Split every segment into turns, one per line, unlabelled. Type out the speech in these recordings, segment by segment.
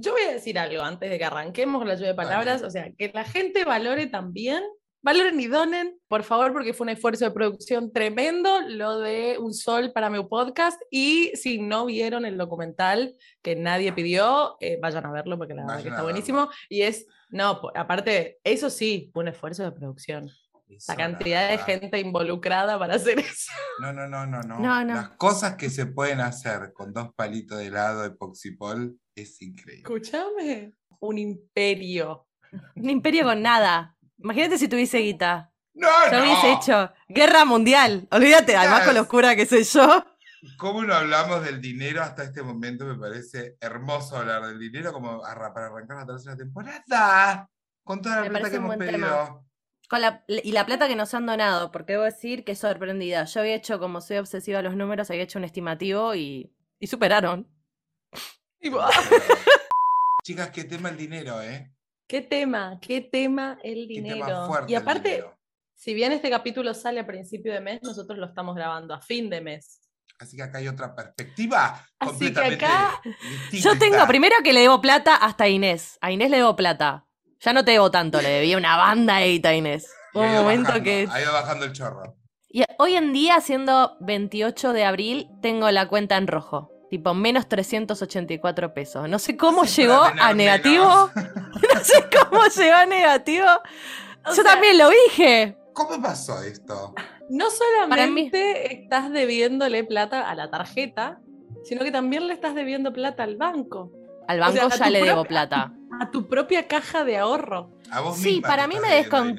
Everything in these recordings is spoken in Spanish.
yo voy a decir algo antes de que arranquemos la lluvia de palabras. O sea, que la gente valore también, valoren y donen, por favor, porque fue un esfuerzo de producción tremendo lo de Un Sol para mi podcast. Y si no vieron el documental que nadie pidió, eh, vayan a verlo porque la verdad que está buenísimo. Y es, no, aparte, eso sí, fue un esfuerzo de producción.
Eso,
La cantidad de gente involucrada para hacer eso.
No, no, no, no, no.
No, no.
Las cosas que se pueden hacer con dos palitos de helado de Poxipol es increíble.
Escúchame, un imperio.
Un imperio con nada. Imagínate si tuviese guita.
No,
Yo
no.
hubiese hecho guerra mundial. Olvídate, además con lo
Yes.
oscura que soy yo.
¿Cómo no hablamos del dinero hasta este momento? Me parece hermoso hablar del dinero como para arrancar la tercera temporada. Con toda la
Me
plata que hemos pedido.
tema. Con la, y la plata que nos han donado, porque debo decir que sorprendida. Yo había hecho, como soy obsesiva a los números, había hecho un estimativo y, y superaron.
Chicas, qué tema el dinero, ¿eh?
¿Qué tema? ¿Qué tema el
Qué
dinero?
tema fuerte
y
el
aparte,
dinero.
si bien este capítulo sale a principio de mes, nosotros lo estamos grabando a fin de mes.
Así que acá hay otra perspectiva
Así que acá-
distinta.
Yo tengo primero que le debo plata hasta a Inés. A Inés le debo plata. Ya no te debo tanto, le debía una banda de guita a Inés. Un momento
bajando,
que.
Ha ido bajando el chorro.
Y hoy en día, siendo 28 de abril, tengo la cuenta en rojo. Tipo, menos 384 pesos. No sé cómo llegó
a
negativo. no sé cómo llegó a negativo.
O
Yo
sea,
también lo dije.
¿Cómo pasó esto?
No solamente estás debiéndole plata a la tarjeta, sino que también le estás debiendo plata al banco,
Al
O
banco
sea,
ya le debo plata.
a tu propia caja de ahorro.
A vos
Sí,
misma
para mí me descon-.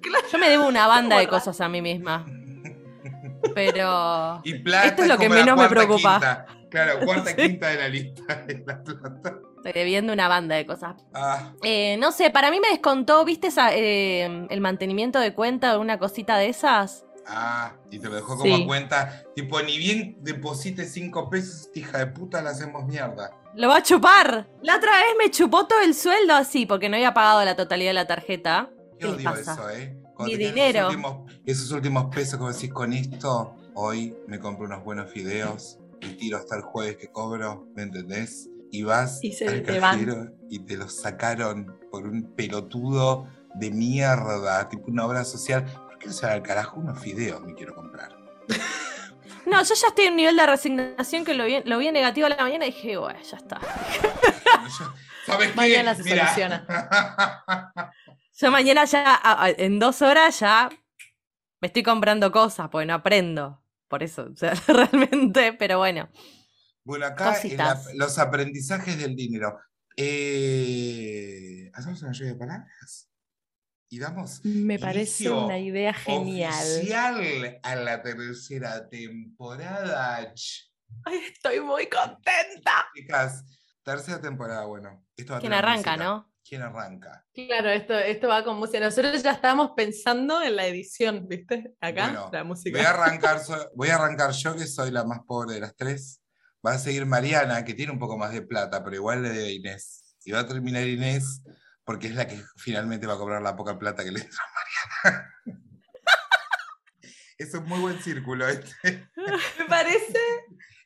Claro.
Yo me debo una banda de
¿Cómo,
cosas a mí misma. Pero.
Y plata
Esto es lo que menos me preocupa.
quinta. Claro, cuarta,
Sí.
quinta de la lista de la plata.
Estoy debiendo una banda de cosas.
Ah,
Eh, no sé, para mí me descontó, ¿viste esa, eh, el mantenimiento de cuenta o una cosita de esas?
ah, y te lo dejó como
Sí.
cuenta. Tipo, ni bien deposite cinco pesos, hija de puta, la hacemos mierda.
¡Lo va a chupar! La otra vez me chupó todo el sueldo así, porque no había pagado la totalidad de la tarjeta.
Qué
¿Qué le
odio
pasa?
eso, ¿eh?
Mi
te quedan
dinero.
Esos últimos, esos últimos pesos que decís con esto, hoy me compro unos buenos fideos y tiro hasta el jueves que cobro, ¿me entendés? Y vas
Y se
al cajero y te los sacaron por un pelotudo de mierda, tipo una obra social. ¿Por qué no se va al carajo unos fideos me quiero comprar?
No, yo ya estoy en un nivel de resignación que lo vi, lo vi en negativo a la mañana y dije, bueno, ya está.
¿Sabes qué?
Mañana se
Mira.
soluciona.
Yo mañana ya, en dos horas ya me estoy comprando cosas, porque no aprendo. Por eso, o sea, realmente, pero bueno.
Bueno, acá los aprendizajes del dinero. Eh, ¿Hacemos una lluvia de palabras? Y damos
Me parece una idea genial.
oficial a la tercera temporada.
Ay, estoy muy contenta.
Chicas, tercera temporada, bueno. Esto va a
¿Quién arranca,
música.
no?
¿Quién arranca?
Claro, esto, esto va con música. Nosotros ya estábamos pensando en la edición, ¿viste? Acá,
Bueno,
la música.
Voy a, arrancar, so- voy a arrancar yo, que soy la más pobre de las tres. Va a seguir Mariana, que tiene un poco más de plata, pero igual le debe a Inés. Y va a terminar Inés, porque es la que finalmente va a cobrar la poca plata que le entra a Mariana. Es un muy buen círculo este.
Me parece.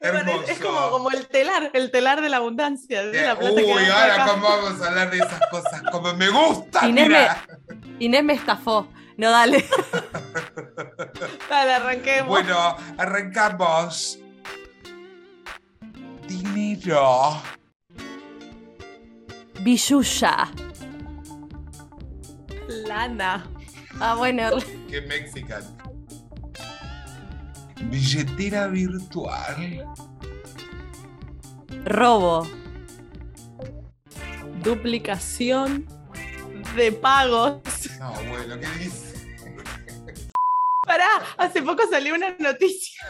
me parece- es como, como el telar, el telar de la abundancia. ¿sí? La plata que
Uy, ahora cómo vamos a hablar de esas cosas, como me gusta,
Inés
mira.
Inés me estafó. No, dale.
Dale, arranquemos.
Bueno, arrancamos. Dinero.
Billuya.
Lana.
Ah, bueno.
Qué mexican. Billetera virtual.
Robo.
Duplicación de pagos.
No, bueno, ¿qué dice?
Pará, hace poco salió una noticia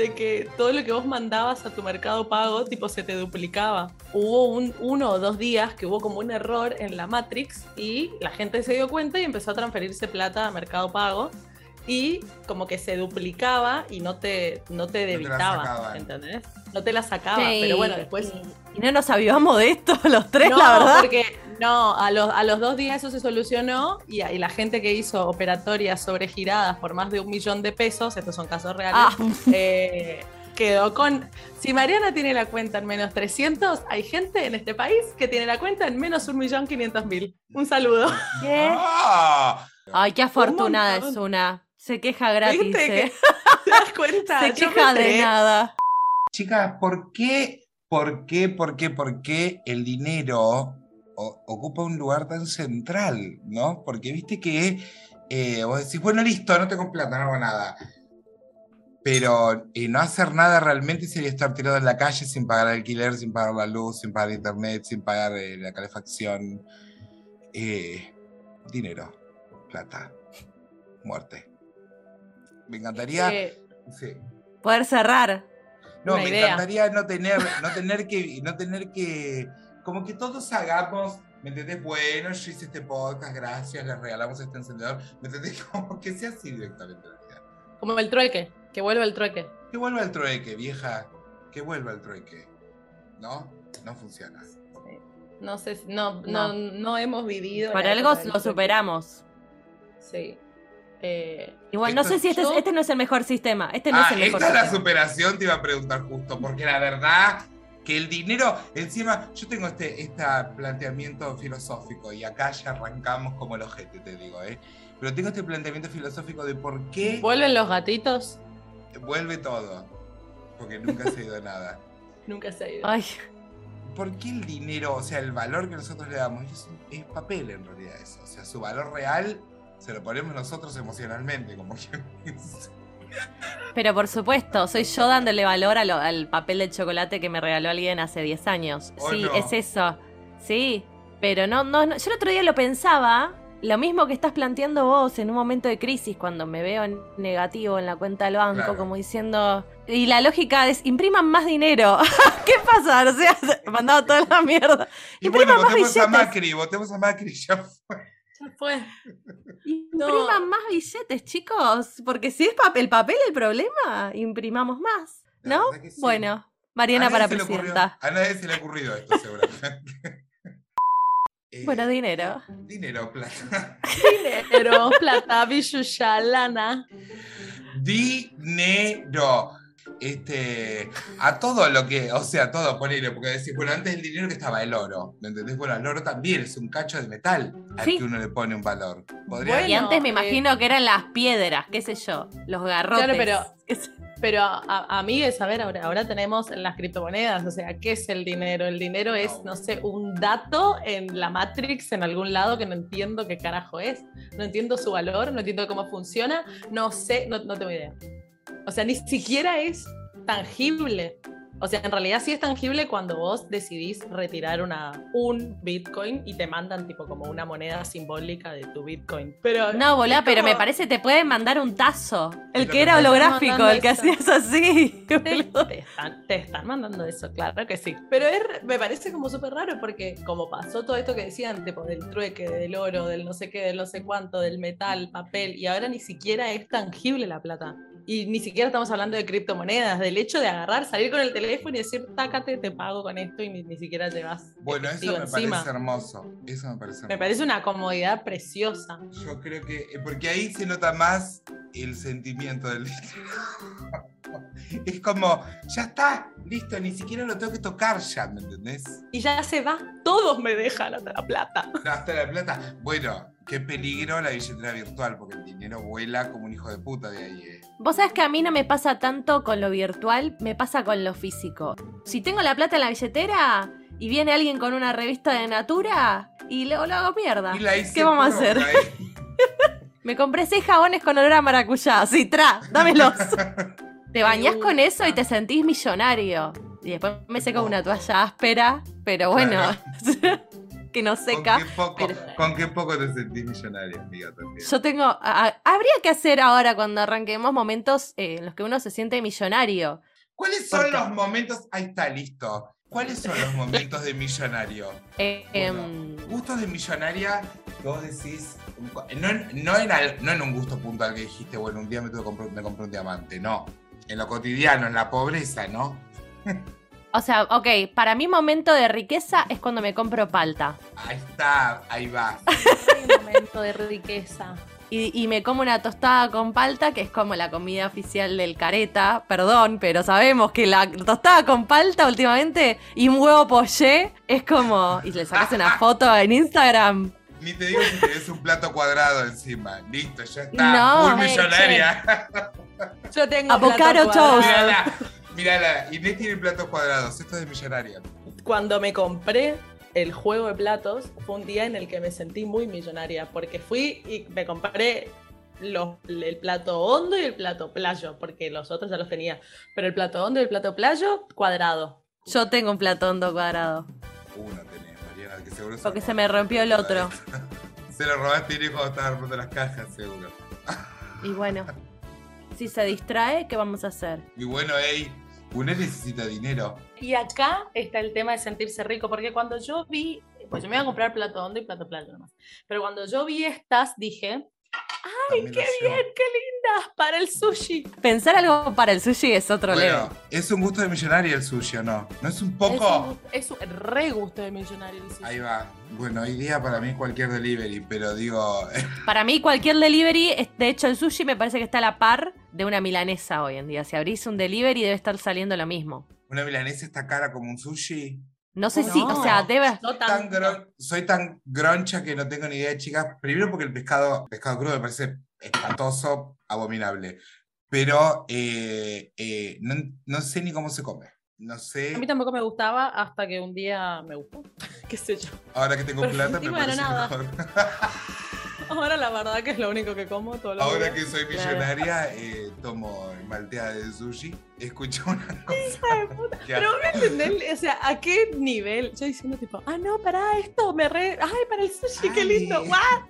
de que todo lo que vos mandabas a tu mercado pago, tipo, se te duplicaba. Hubo un, uno o dos días que hubo como un error en la Matrix y la gente se dio cuenta y empezó a transferirse plata a mercado pago y como que se duplicaba y no te, no te
te la
debitaba,
sacaban.
¿entendés? No te la sacaba,
Che,
pero
y-
bueno, después...
Y, y no nos avivamos de esto los tres,
no,
la verdad.
porque no, a los, a los dos días eso se solucionó y, y la gente que hizo operatorias sobregiradas por más de un millón de pesos, estos son casos reales,
Ah,
eh, quedo con, si Mariana tiene la cuenta en menos 300, hay gente en este país que tiene la cuenta en menos 1.500.000. Un saludo.
¿Qué?
¡Ah!
Ay, qué afortunada es una. Se queja gratis,
¿Viste que-
¿eh?
¿Te das cuenta?
Se queja de nada.
Chicas, ¿por qué, por qué, por qué, por qué el dinero o- ocupa un lugar tan central, ¿no? Porque viste que eh, vos decís, bueno, listo, no tengo plata, no hago nada. Pero eh, no hacer nada realmente sería estar tirado en la calle sin pagar alquiler, sin pagar la luz, sin pagar internet, sin pagar eh, la calefacción. Eh, dinero, plata, muerte. Me encantaría...
Eh,
sí.
Poder cerrar.
No,
Una
me
idea.
encantaría no tener, no tener que, no tener que, como que todos hagamos, ¿me entendés? Bueno, yo hice este podcast, gracias, les regalamos este encendedor, ¿me entendés? Como que sea así directamente. la vida.
como el trueque, que vuelva el trueque.
Que vuelva el trueque, vieja, que vuelva el trueque. ¿No? No funciona.
No sé, si- no,
No.
no, no hemos vivido.
Por
la
algo lo superamos.
Sí. Eh,
Igual, no sé si este, es- este no es el mejor sistema. Este no
ah,
es el mejor
esta es la superación, te iba a preguntar justo, porque la verdad que el dinero, encima, yo tengo este, este planteamiento filosófico y acá ya arrancamos como el ojete, te digo, ¿eh? Pero tengo este planteamiento filosófico de por qué
¿Vuelven los gatitos?
vuelve todo, porque nunca se ha ido nada.
Nunca se ha ido.
Ay,
¿Por qué el dinero, o sea, el valor que nosotros le damos, es, es papel en realidad eso? O sea, su valor real se lo ponemos nosotros emocionalmente, como que...
pero por supuesto, soy yo dándole valor a lo- al papel de chocolate que me regaló alguien hace 10 años.
Oh,
sí,
no.
es eso. Sí, pero no, no, no. Yo el otro día lo pensaba, lo mismo que estás planteando vos en un momento de crisis, cuando me veo en negativo en la cuenta del banco,
Claro.
como diciendo. Y la lógica es: impriman más dinero. ¿Qué pasa? O sea, mandado toda la mierda.
Y
Impriman
bueno,
más
votemos a. Macri, votemos a Macri, ya fue.
Ya fue.
Impriman más billetes, chicos. Porque si es pap- el papel el problema, imprimamos más. ¿No?
sí.
Bueno, Mariana para presidenta.
a nadie se le ha ocurrido esto, seguramente. Eh,
Bueno, dinero.
Dinero, plata.
Dinero, plata, billulla, lana.
Dinero. Este, a todo lo que, o sea, todo, ponele, porque decís, bueno, antes del dinero que estaba el oro, ¿me entendés? Bueno, el oro también es un cacho de metal al
Sí.
que uno le pone un valor. Podría
Bueno,
y antes me
eh,
imagino que eran las piedras, qué sé yo, los garrotes.
Claro, pero- Pero, a, a- amigues, a ver, ahora, ahora tenemos las criptomonedas. O sea, ¿qué es el dinero? El dinero es, no sé, un dato en la Matrix en algún lado que no entiendo qué carajo es. No entiendo su valor, no entiendo cómo funciona. No sé, no, no tengo idea. O sea, ni siquiera es tangible. O sea, en realidad sí es tangible cuando vos decidís retirar una, un Bitcoin y te mandan tipo como una moneda simbólica de tu Bitcoin. Pero
No, volá, pero me parece te pueden mandar un tazo. El que era holográfico, el que
eso.
hacías así.
Te, te están, te están mandando eso, claro que sí. Pero es, me parece como súper raro porque como pasó todo esto que decían, tipo del trueque, del oro, del no sé qué, del no sé cuánto, del metal, papel, y ahora ni siquiera es tangible la plata. Y ni siquiera estamos hablando de criptomonedas, del hecho de agarrar, salir con el teléfono y decir, tácate, te pago con esto y ni, ni siquiera llevas
Bueno, eso
efectivo
me
encima.
parece hermoso. Eso me parece hermoso.
Me parece una comodidad preciosa.
Yo creo que, eh, porque ahí se nota más el sentimiento del. Es como, ya está, listo, ni siquiera lo tengo que tocar ya, ¿me entendés?
Y ya se va, todos me dejan hasta la plata.
No, hasta la plata. Bueno, qué peligro la billetera virtual, porque el dinero vuela como un hijo de puta de ahí. eh.
Vos sabés que a mí no me pasa tanto con lo virtual, me pasa con lo físico. Si tengo la plata en la billetera y viene alguien con una revista de Natura y luego lo hago mierda.
Y la hice
¿Qué vamos a hacer? Me compré seis jabones con olor a maracuyá. Sí, tra, dámelos. Te bañás con eso y te sentís millonario. Y después me seco una toalla áspera, pero bueno, que no
¿Con
seca.
qué, poco,
pero-
¿Con qué poco te sentís millonario, amiga? También.
Yo tengo. a- habría que hacer ahora cuando arranquemos momentos eh, en los que uno se siente millonario.
¿Cuáles son
porque-
los momentos? Ahí está, listo. ¿Cuáles son los momentos de millonario?
Eh,
Bueno,
em,
Gustos de millonaria, que vos decís, no, en- no, en al- no en un gusto puntual que dijiste, bueno, un día me, tuve me compré un diamante, no. En lo cotidiano, en la pobreza, ¿no?
o sea, ok, para mí momento de riqueza es cuando me compro palta.
Ahí está, ahí va.
Un momento de riqueza.
y, y me como una tostada con palta, que es como la comida oficial del careta. Perdón, pero sabemos que la tostada con palta últimamente y un huevo poché es como. Y le sacas una foto en Instagram.
Ni te digo si tenés un plato cuadrado encima. Listo, ya está.
No.
Full
Eh,
millonaria.
Yo tengo
Avocado toast.
Mírala, mírala. Inés tiene platos cuadrados. Esto es de millonaria.
Cuando me compré el juego de platos, fue un día en el que me sentí muy millonaria, porque fui y me compré los- el plato hondo y el plato playo, porque los otros ya los tenía. Pero el plato hondo y el plato playo, cuadrado.
Yo tengo un plato hondo cuadrado.
Uno tenés, Mariana, que seguro
Porque se me rompió el otro.
Se lo robaste Inés cuando estaba armando las cajas, seguro.
Y bueno, si se distrae, ¿qué vamos a hacer?
Y bueno, ey, Uné necesita dinero.
Y acá está el tema de sentirse rico, porque cuando yo vi, pues yo me iba a comprar plato hondo y plato playo nomás, pero cuando yo vi estas dije, ¡ay, qué bien, qué lindas! Para el sushi.
Pensar algo para el sushi es otro
Bueno,
level.
es un gusto de millonario el sushi, ¿o no? ¿No es un
Es
poco?
un, es un re gusto de millonario el sushi.
Ahí va. Bueno, hoy día para mí cualquier delivery, pero digo,
Para mí, cualquier delivery, es- de hecho, el sushi me parece que está a la par de una milanesa hoy en día. Si abrís un delivery, debe estar saliendo lo mismo.
una milanesa está cara como un sushi.
No sé
No.
si, o sea, debe.
No
Tan gron- soy tan groncha que no tengo ni idea, chicas. Primero porque el pescado, pescado crudo me parece espantoso, abominable. Pero eh, eh, no, no sé ni cómo se come. No sé.
A mí tampoco me gustaba hasta que un día me gustó. ¿Qué sé yo?
Ahora que tengo
Pero
plata me parece
nada.
mejor.
Ahora la verdad que es lo único que como todos los
Ahora que soy millonaria, eh, tomo malteada de sushi. Escucho una cosa. que
Pero me entendés, o sea, ¿a qué nivel? Yo diciendo tipo, ah, no, para esto, me re... Ay, para el sushi, qué lindo, ¿what?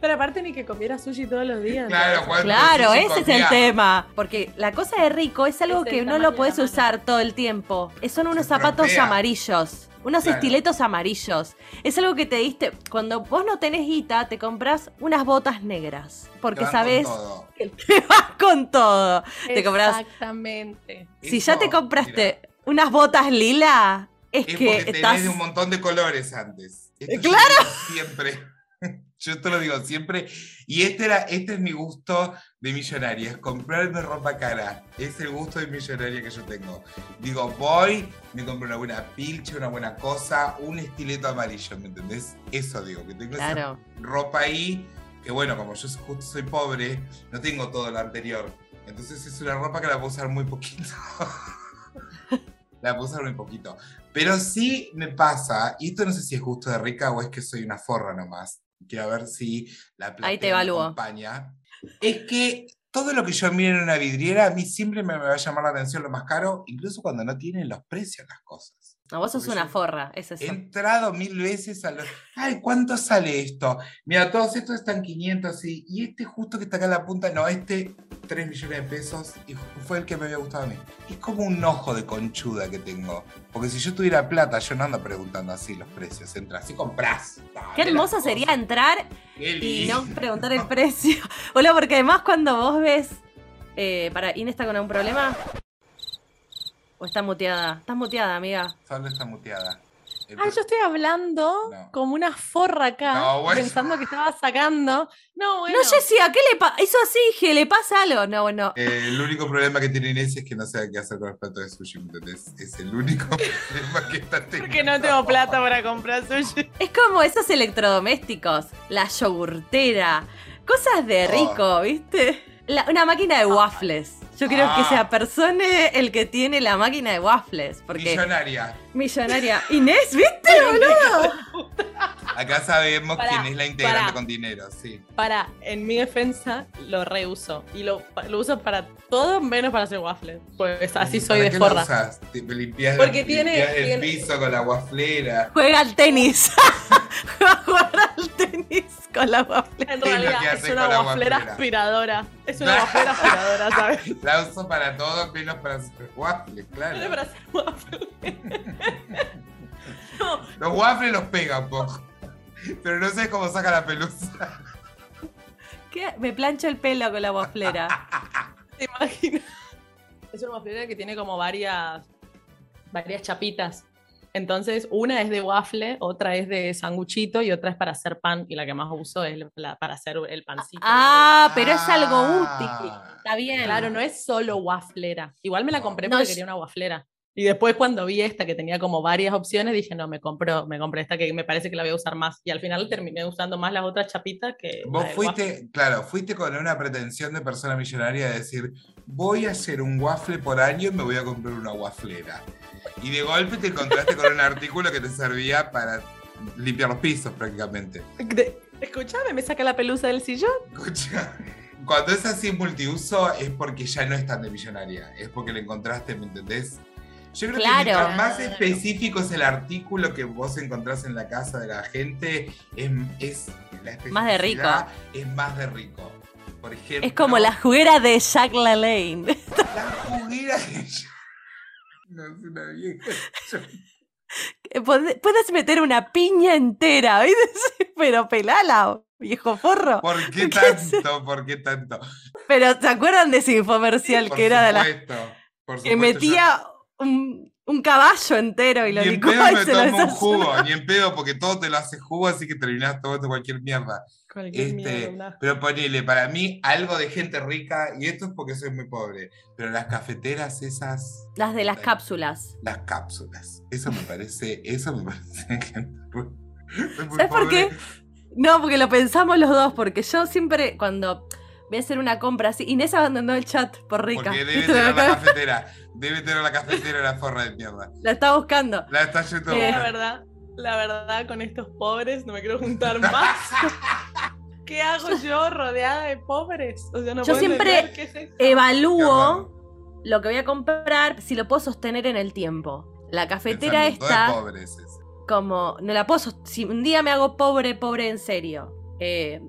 Pero aparte ni que comiera sushi todos los días.
Claro,
¿no?
¿cuánto
Claro, ese es el tema. Porque la cosa de rico es algo
Es
que no lo
de
puedes usar todo el tiempo. Son unos
Se
zapatos amarillos. Unos
Claro.
estiletos amarillos. Es algo que te diste. Cuando vos no tenés guita, te compras unas botas negras. Porque sabes que te vas con todo. Te compras.
Exactamente.
Si ya te compraste unas botas lila, es,
Es
que
porque tenés
estás.
de un montón de colores antes. Esto
¡Claro!
Siempre. Yo te lo digo siempre. Y este, era, este es mi gusto de millonaria, es comprarme ropa cara. Es el gusto de millonaria que yo tengo. Digo, voy, me compro una buena pilcha, una buena cosa, un estileto amarillo, ¿me entendés? Eso digo, que tengo esa
Claro.
ropa ahí, que bueno, como yo justo soy pobre, no tengo todo lo anterior. Entonces es una ropa que la puedo usar muy poquito. la puedo usar muy poquito. Pero sí me pasa, y esto no sé si es gusto de rica o es que soy una forra nomás. Quiero ver si la plata
Ahí te evalúo.
acompaña. Es que todo lo que yo miro en una vidriera, a mí siempre me va a llamar la atención lo más caro, incluso cuando no tienen los precios las cosas.
No, vos sos una forra, es eso.
He entrado mil veces a los. Ay, ¿cuánto sale esto? Mira, todos estos están 500 y, y este justo que está acá en la punta, no, este 3 millones de pesos y fue el que me había gustado a mí. Es como un ojo de conchuda que tengo. Porque si yo tuviera plata, yo no ando preguntando así los precios. Entras y compras.
Qué hermoso sería entrar y no preguntar el precio. Hola, porque además cuando vos ves. Eh, para, ¿Ine está con algún problema? ¿O está muteada? Estás muteada, amiga.
Solo está muteada. El-
Ah, yo estoy hablando
No.
como una forra acá,
No, bueno.
pensando que estaba sacando. No, bueno.
No, Jessia, ¿qué le pasa? Hizo así, dije, ¿le pasa algo? No, bueno.
Eh, el único problema que tiene Inés es que no sabe qué hacer con los platos de sushi, ¿me ¿entendés? Es el único problema que está teniendo.
Porque no tengo plata para comprar sushi.
Es como esos electrodomésticos, la yogurtera, cosas de
Oh.
rico, ¿viste? La- una máquina de waffles. Yo quiero que
Ah.
sea persone el que tiene la máquina de waffles. Porque
Millonaria.
millonaria. Inés, ¿viste, boludo?
Acá sabemos
Pará,
quién es la integrante con dinero, sí.
Para, en mi defensa, lo reuso. Y lo, lo uso para todo menos para hacer waffles. Pues así soy
¿Para
de
qué lo
forra.
usas? Te- limpias,
Porque tiene-
limpias el
tiene-
piso con la guaflera.
Juega al tenis. Va a jugar al tenis con la waffle.
En
Es
realidad una wafflera. aspiradora. Es una wafflera aspiradora, ¿sabes?
La uso para todo menos para hacer waffles, claro.
Para hacer waffles. no,
Los waffles los pega un poco. Pero no sé cómo saca la pelusa.
¿Qué? Me plancho el pelo con la wafflera.
te imaginas. Es una wafflera que tiene como varias, varias chapitas. Entonces, una es de waffle, otra es de sanguchito y otra es para hacer pan. Y la que más uso es la- para hacer el pancito.
Ah, pero es algo
Ah.
útil. Está bien.
Claro, no es solo waflera. Igual me la compré
No,
porque
es-
quería una waflera. Y después cuando vi esta que tenía como varias opciones, dije, no, me compro, me compré esta que me parece que la voy a usar más. Y al final terminé usando más las otras chapitas que
Vos fuiste, claro, fuiste con una pretensión de persona millonaria de decir, voy a hacer un waffle por año y me voy a comprar una waflera. Y de golpe te encontraste con un artículo que te servía para limpiar los pisos prácticamente.
Escuchame, me saca la pelusa del sillón.
Escucha, cuando es así multiuso es porque ya no es tan de millonaria, es porque le encontraste, ¿me entendés? Yo creo
Claro.
que mientras más específico es el artículo que vos encontrás en la casa de la gente, es, es la
Más de rico.
Es más de rico. Por ejemplo,
Es como la juguera de Jack LaLanne.
la juguera que yo- No es una vieja.
Puedes meter una piña entera, ¿viste? Pero pelala, viejo forro.
¿Por qué tanto? ¿Por qué tanto?
Pero ¿se acuerdan de ese infomercial que era de la
supuesto, por
que
supuesto,
metía un, un caballo entero y lo
Ni en pedo me
se lo
tomo un jugo, ni en pedo, porque todo te lo hace jugo, así que terminás tomando cualquier mierda.
Cualquier
Este,
mierda,
pero ponele, para mí, algo de gente rica, y esto es porque soy muy pobre, pero las cafeteras esas,
Las de las cápsulas.
las cápsulas, eso me parece, eso me parece gente
¿Sabes por
pobre.
qué? No, porque lo pensamos los dos, porque yo siempre cuando voy a hacer una compra así, Inés abandonó el chat por rica.
Porque debe tener la cafetera, debe tener la cafetera la forra de mierda.
La está buscando.
La está yendo
Eh,
La verdad, la verdad, con estos pobres no me quiero juntar más. ¿Qué hago yo rodeada de pobres? O sea, no
Yo siempre
entender qué es esto.
Evalúo lo que voy a comprar si lo puedo sostener en el tiempo. La cafetera
pobres ese.
como, no la puedo Si un día me hago pobre, pobre en serio, eh,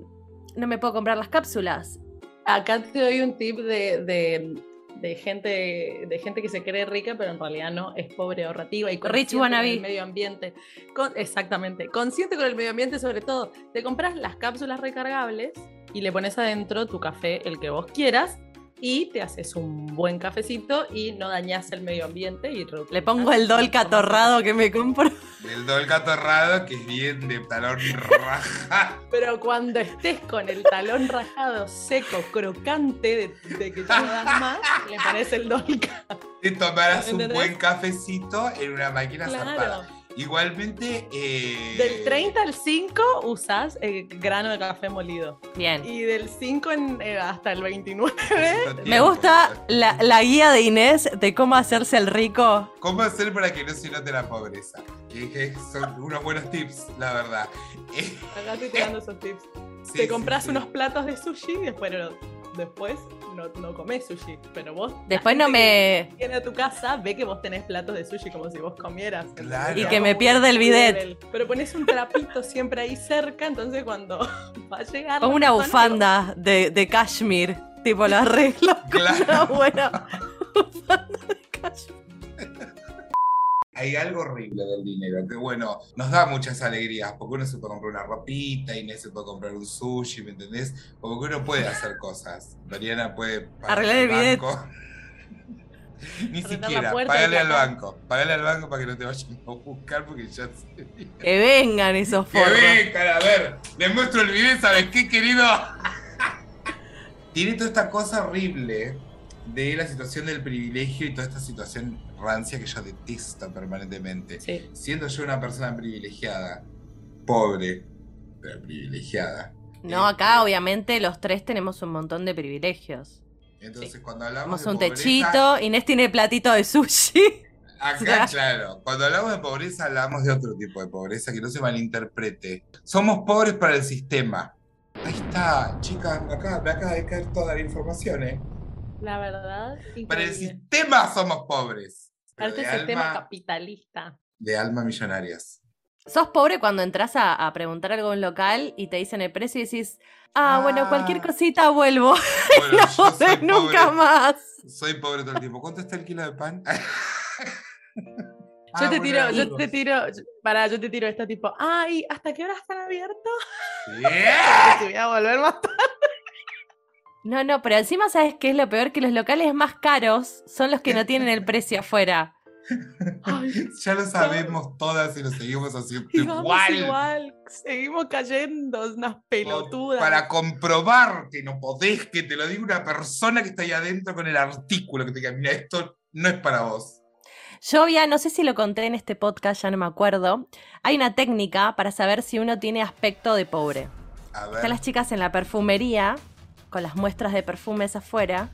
no me puedo comprar las cápsulas.
Acá te doy un tip de, de, de gente, de gente que se cree rica, pero en realidad no, es pobre ahorrativa y
Rich
con
wannabe.
el medio ambiente. Con- exactamente, consciente con el medio ambiente sobre todo. Te compras las cápsulas recargables y le pones adentro tu café, el que vos quieras, y te haces un buen cafecito y no dañas el medio ambiente. y
Le pongo el dolca torrado que me compro.
Del dolca torrado, que es bien de talón raja.
Pero cuando estés con el talón rajado, seco, crocante, de, de que ya no das más, le pones el dolca.
Te tomarás un buen cafecito en una máquina zarpada. Igualmente. eh,
Del 30 al 5 usas el grano de café molido.
Bien.
Y del 5 en- eh, hasta el 29.
necesito
Me gusta la, la guía de Inés de cómo hacerse el rico.
¿Cómo hacer para que no se note la pobreza? Que, que son unos buenos tips, la verdad. Eh,
Acá estoy tirando esos tips.
sí,
Te
sí,
compras
sí.
unos platos de sushi y después, después no, no comes sushi. Pero vos.
Después no me...
Viene a tu casa, ve que vos tenés platos de sushi como si vos comieras.
Claro.
Y que me pierde el bidet.
Pero pones un trapito siempre ahí cerca, entonces cuando va a llegar.
Como una
persona,
bufanda de, de cashmere. Tipo, lo arreglo con
Claro.
una buena bufanda de cashmere.
Hay algo horrible del dinero, que bueno, nos da muchas alegrías, porque uno se puede comprar una ropita, Inés se puede comprar un sushi, ¿me entendés? Porque uno puede hacer cosas. Mariana puede pagar
Arreglar el
banco. Ni siquiera, pagale al banco, pagale al banco para que no te vayan a buscar porque ya sé.
Que vengan esos
Que
forros.
vengan, a ver, les muestro el video, ¿sabes qué, querido? Tiene toda esta cosa horrible de la situación del privilegio y toda esta situación rancia que yo detesto permanentemente.
Sí.
Siendo yo una persona privilegiada, pobre, pero privilegiada.
No, acá obviamente los tres tenemos un montón de privilegios.
Entonces, cuando hablamos
Tenemos
de
un
pobreza,
techito, Inés tiene platito de sushi.
Acá, claro, cuando hablamos de pobreza, hablamos de otro tipo de pobreza, que no se malinterprete. Somos pobres para el sistema. Ahí está, chicas, acá me acaba de caer toda la información, ¿eh?
La verdad,
Para el sistema somos pobres.
Para este
de,
sistema
alma,
capitalista.
de alma millonarias.
Sos pobre cuando entras a, a preguntar algo en un local y te dicen el precio y decís, ah, bueno,
Ah.
cualquier cosita vuelvo.
Bueno,
no volvés nunca
pobre.
más.
Soy pobre todo el tiempo. ¿Cuánto está el kilo de pan?
Yo
Ah,
te tiro, yo te tiro, para, yo te tiro esta tipo, ay, ¿hasta qué hora están abiertos?
Yeah.
Te voy a volver más tarde.
No, no, pero encima sabes qué es lo peor, que los locales más caros son los que no tienen el precio afuera.
Ay,
Ya lo sabemos todas y lo seguimos haciendo
y vamos
igual.
igual. Seguimos cayendo, unas pelotudas.
Para comprobar que no podés, que te lo diga una persona que está ahí adentro con el artículo que te diga, mira, esto no es para vos.
Yo ya, no sé si lo conté en este podcast, ya no me acuerdo. Hay una técnica para saber si uno tiene aspecto de pobre.
A ver,
Están las chicas en la perfumería con las muestras de perfumes afuera.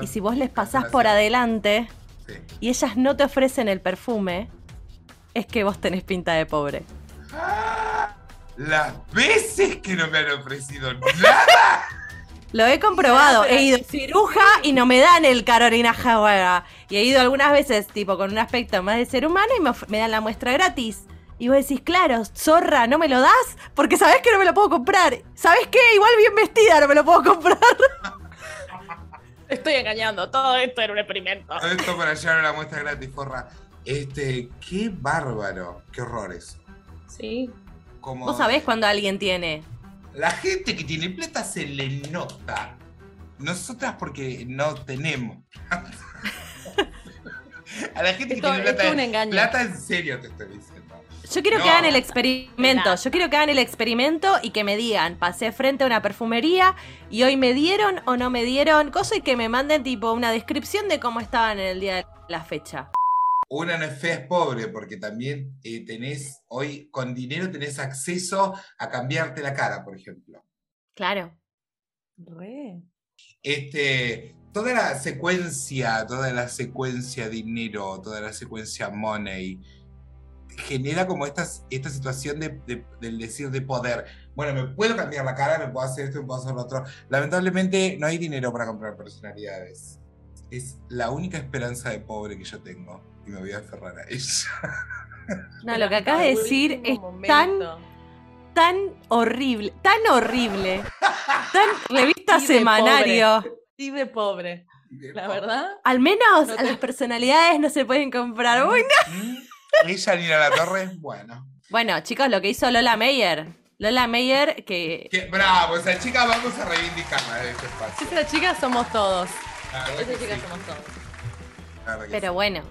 Y si vos les pasás por adelante
Sí.
y ellas no te ofrecen el perfume, es que vos tenés pinta de pobre.
¡Ah! Las veces que no me han ofrecido nada.
Lo he comprobado. He ido ciruja y no me dan el Carolina Herrera. Y he ido algunas veces, tipo, con un aspecto más de ser humano y me, me dan la muestra gratis. Y vos decís, claro, zorra, ¿no me lo das? Porque sabés que no me lo puedo comprar. ¿Sabés qué? Igual bien vestida no me lo puedo comprar.
Estoy engañando, todo esto era un experimento.
Todo esto para llevar la muestra gratis, forra. Este, qué bárbaro. Qué horrores.
Sí.
Como
Vos sabés cuando alguien tiene.
La gente que tiene plata se le nota. Nosotras porque no tenemos. a la gente que
Esto-
tiene
esto
plata.
es un engaño.
Plata en serio te estoy diciendo.
Yo quiero que hagan el experimento. Yo quiero que hagan el experimento y que me digan, pasé frente a una perfumería y hoy me dieron o no me dieron cosa y que me manden tipo una descripción de cómo estaban en el día de la fecha.
Una no es fea, es pobre, porque también eh, tenés, hoy con dinero tenés acceso a cambiarte la cara, por ejemplo.
Claro.
Re.
Este, toda la secuencia, toda la secuencia dinero, toda la secuencia money, genera como esta, esta situación de, de- del decir de poder. Bueno, me puedo cambiar la cara, me puedo hacer esto, me puedo hacer lo otro. Lamentablemente no hay dinero para comprar personalidades. Es la única esperanza de pobre que yo tengo. Y me voy a aferrar a ella.
No, lo que acabas de decir es
Último
tan,
momento.
tan horrible, tan horrible, tan revista semanario.
Y de pobre, la verdad.
Al menos
No te-
las personalidades no se pueden comprar. Uy, no.
Ella ni a la torre, bueno.
Bueno, chicos, lo que hizo Lola Meyer. Lola Meyer, que
Qué bravo, esa chica vamos a reivindicarla de este espacio.
Esa chica somos todos. Esa chica
sí,
somos todos.
Pero
sí.
bueno,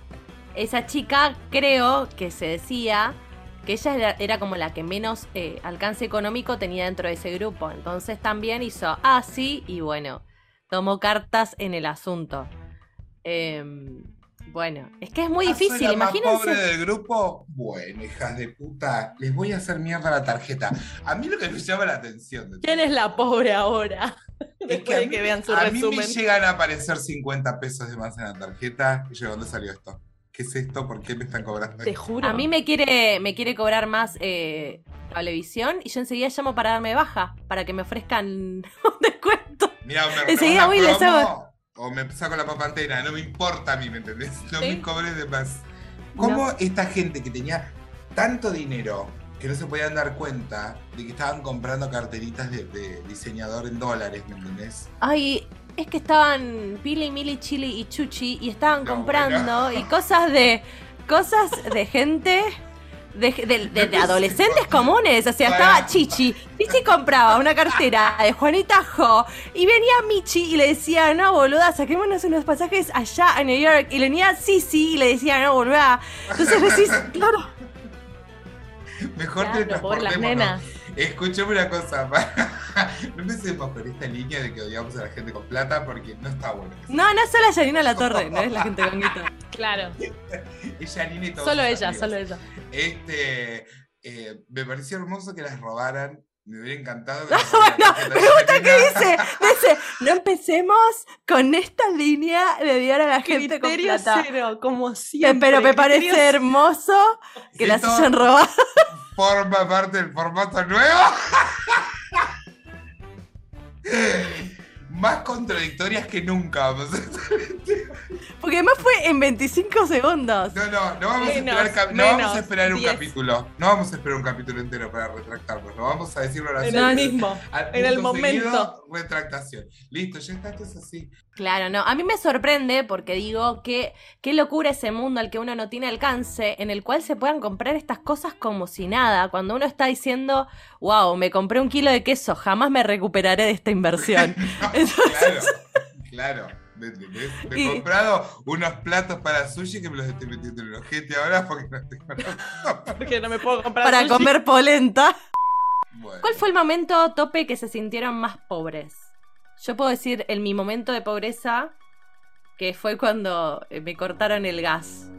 esa chica creo que se decía que ella era, era como la que menos eh, alcance económico tenía dentro de ese grupo. Entonces también hizo así y bueno, tomó cartas en el asunto. Em, bueno, es que es muy
Ah, soy
difícil,
la más pobre
imagínense.
del grupo, bueno, hijas de puta, les voy a hacer mierda la tarjeta. A mí lo que me llama la atención de
¿Quién
todo
es la pobre ahora?
es a
de
mí-
que vean su
a mí
resumen.
me llegan a aparecer 50 pesos de más en la tarjeta. Y yo, ¿dónde salió esto? ¿Qué es esto? ¿Por qué me están cobrando?
Te juro.
A mí me quiere, me quiere cobrar más eh, cablevisión y yo enseguida llamo para darme baja, para que me ofrezcan un descuento.
Mira, me
Enseguida voy les hago-
O me saco la papantera, no me importa a mí, ¿me entendés? No
Sí.
me cobré de más. ¿Cómo esta gente que tenía tanto dinero que no se podían dar cuenta de que estaban comprando carteritas de, de diseñador en dólares, ¿me entendés?
Ay, es que estaban Pili, Mili, Chili y Chuchi y estaban
No,
comprando y cosas de cosas de gente de, de- de- de adolescentes comunes, o sea, estaba Chichi, Chichi compraba una cartera de Juanita Jo y venía Michi y le decía, no boluda, saquémonos unos pasajes allá a New York. Y le venía Sisi y le decía, no boluda, entonces decís, claro,
Mejor
Claro,
te
por las nenas.
Escuchame una cosa, no empecemos por esta línea de que odiamos a la gente con plata porque no está bueno.
no, no es solo Janina La Torre, no es la gente con guita.
Claro.
Es Janine y todos
Solo ella,
amigos.
solo ella.
Este, eh, me pareció hermoso que las robaran. Me hubiera encantado que las
Bueno, me gusta que dice, dice, no empecemos con esta línea de odiar a la gente con
Criterio
plata.
cero, como siempre.
Pero me
Criterio
parece hermoso que las hayan robado.
Forma parte del formato nuevo. Más contradictorias que nunca.
Porque además fue en 25 segundos.
No, no, no vamos,
Menos,
a esperar, cap- no vamos
menos,
a esperar un
diez.
capítulo. No vamos a esperar un capítulo entero para retractarnos. No vamos a decirlo ahora
En
sí.
el mismo. En el
seguido,
momento.
retractación. Listo, ya está, esto es así.
Claro, no. A mí me sorprende porque digo que qué locura ese mundo al que uno no tiene alcance, en el cual se puedan comprar estas cosas como si nada. Cuando uno está diciendo, wow, me compré un kilo de queso, jamás me recuperaré de esta inversión.
No,
Entonces-
claro, claro. ¿Me he
Y-
comprado unos platos para sushi que me los estoy metiendo en el ojete ahora porque no tengo
Porque no me puedo comprar
Para
sushi.
comer polenta.
Bueno.
¿Cuál fue el momento tope que se sintieron más pobres? Yo puedo decir en mi momento de pobreza que fue cuando eh, me cortaron el gas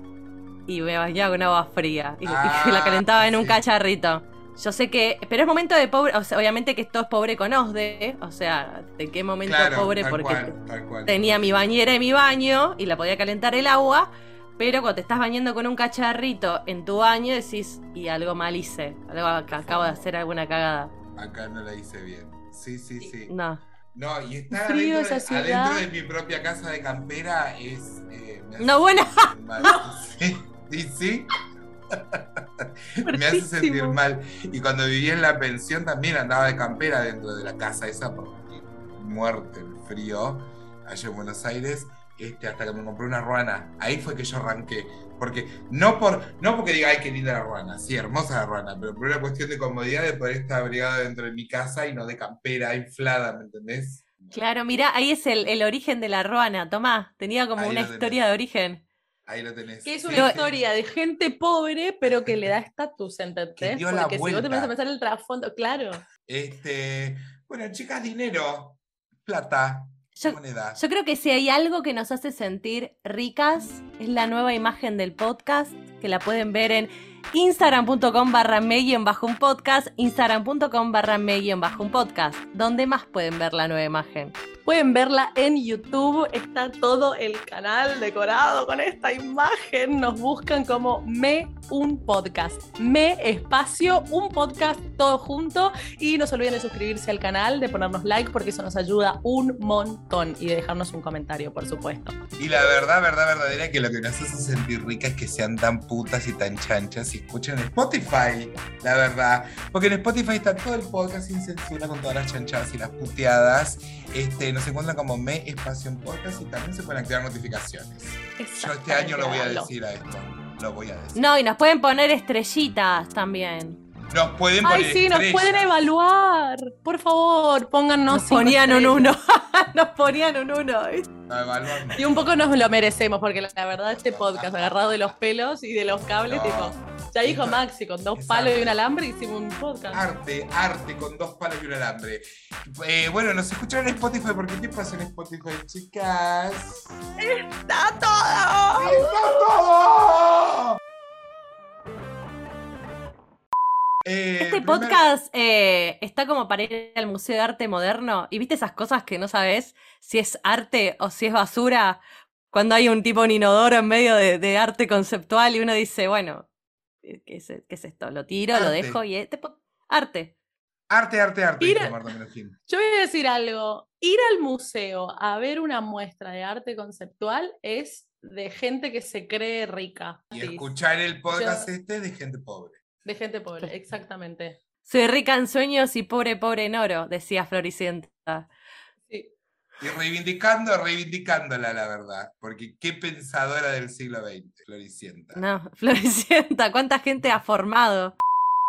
y me bañaba con agua fría y, y
Ah,
la calentaba en un
sí.
cacharrito. Yo sé que, pero es momento de pobre, o sea, obviamente que esto es pobre con OSDE, o sea, ¿de qué momento
Claro,
pobre?
tal
Porque
cual, tal cual.
tenía mi bañera en mi baño y la podía calentar el agua, pero cuando te estás bañando con un cacharrito en tu baño decís, y algo mal hice, algo ac- acabo de hacer alguna cagada.
Acá no la hice bien. Sí, sí, sí.
No.
No, y estar
Frío
adentro,
esa
de,
ciudad.
adentro de mi propia casa de campera es. eh,
No, bueno.
Sí, sí, sí. me hace sentir mal. Y cuando vivía en la pensión también andaba de campera dentro de la casa esa porque muerte el frío allá en Buenos Aires. Este, hasta que me compré una ruana. Ahí fue que yo arranqué. Porque no por no porque diga, ay, qué linda la ruana. Sí, hermosa la ruana. Pero por una cuestión de comodidad de poder estar abrigado dentro de mi casa y no de campera inflada, ¿me entendés?
Claro, mira, ahí es el, el origen de la ruana, Tomá. Tenía como
Ahí
una historia de origen.
Ahí lo tenés.
Que es una historia de gente pobre, pero que le da estatus, ¿entendés?
Que dio la
Porque si vos te pones a pensar el trasfondo, claro.
Este, bueno, chicas, dinero, plata,
Yo- creo que si hay algo que nos hace sentir ricas, es la nueva imagen del podcast, que la pueden ver en instagram.com barra en bajo un podcast, instagram.com barra en bajo un podcast. ¿Dónde más pueden ver la nueva imagen?
Pueden verla en YouTube, está todo el canal decorado con esta imagen. Nos buscan como Me un Podcast. Me espacio, un podcast todo junto. Y no se olviden de suscribirse al canal, de ponernos like, porque eso nos ayuda un montón. Y de dejarnos un comentario, por supuesto.
Y la verdad, verdad, verdadera, que lo que nos hace sentir ricas es que sean tan putas y tan chanchas y escuchen Spotify, la verdad. Porque en Spotify está todo el podcast sin censura con todas las chanchadas y las puteadas. Este, nos encuentran como Me Espacio en Podcast y también se pueden activar notificaciones. Yo este año lo voy a decir a esto. Lo voy a decir.
No, y nos pueden poner estrellitas también.
Nos pueden poner
Ay, sí, nos
estrellas.
pueden evaluar. Por favor, póngannos.
Nos ponían un uno. nos ponían un uno.
No, evaluarnos.
Y un poco nos lo merecemos, porque la, la verdad, este podcast agarrado de los pelos y de los cables,
No.
tipo, ya dijo Maxi, con dos palos y un alambre hicimos un podcast.
Arte, arte con dos palos y un alambre. Eh, bueno, nos escucharon en Spotify porque ¿qué pasa en Spotify, chicas?
¡Está todo!
¡Está todo! Eh,
Este
primer-
podcast eh, está como para ir al Museo de Arte Moderno y viste esas cosas que no sabes si es arte o si es basura. Cuando hay un tipo un inodoro en medio de, de arte conceptual y uno dice, bueno, ¿qué es, qué es esto? Lo tiro, lo dejo y este po- arte.
Arte, arte, arte.
Ir-. Yo voy a decir algo. Ir al museo a ver una muestra de arte conceptual es de gente que se cree rica.
Y escuchar el podcast
Yo-
este de gente pobre.
De gente pobre, exactamente.
Soy rica en sueños y pobre, pobre en oro, decía Floricienta.
Sí.
Y reivindicando, reivindicándola, la verdad. Porque qué pensadora del siglo XX, Floricienta.
No, Floricienta, ¿cuánta gente ha formado?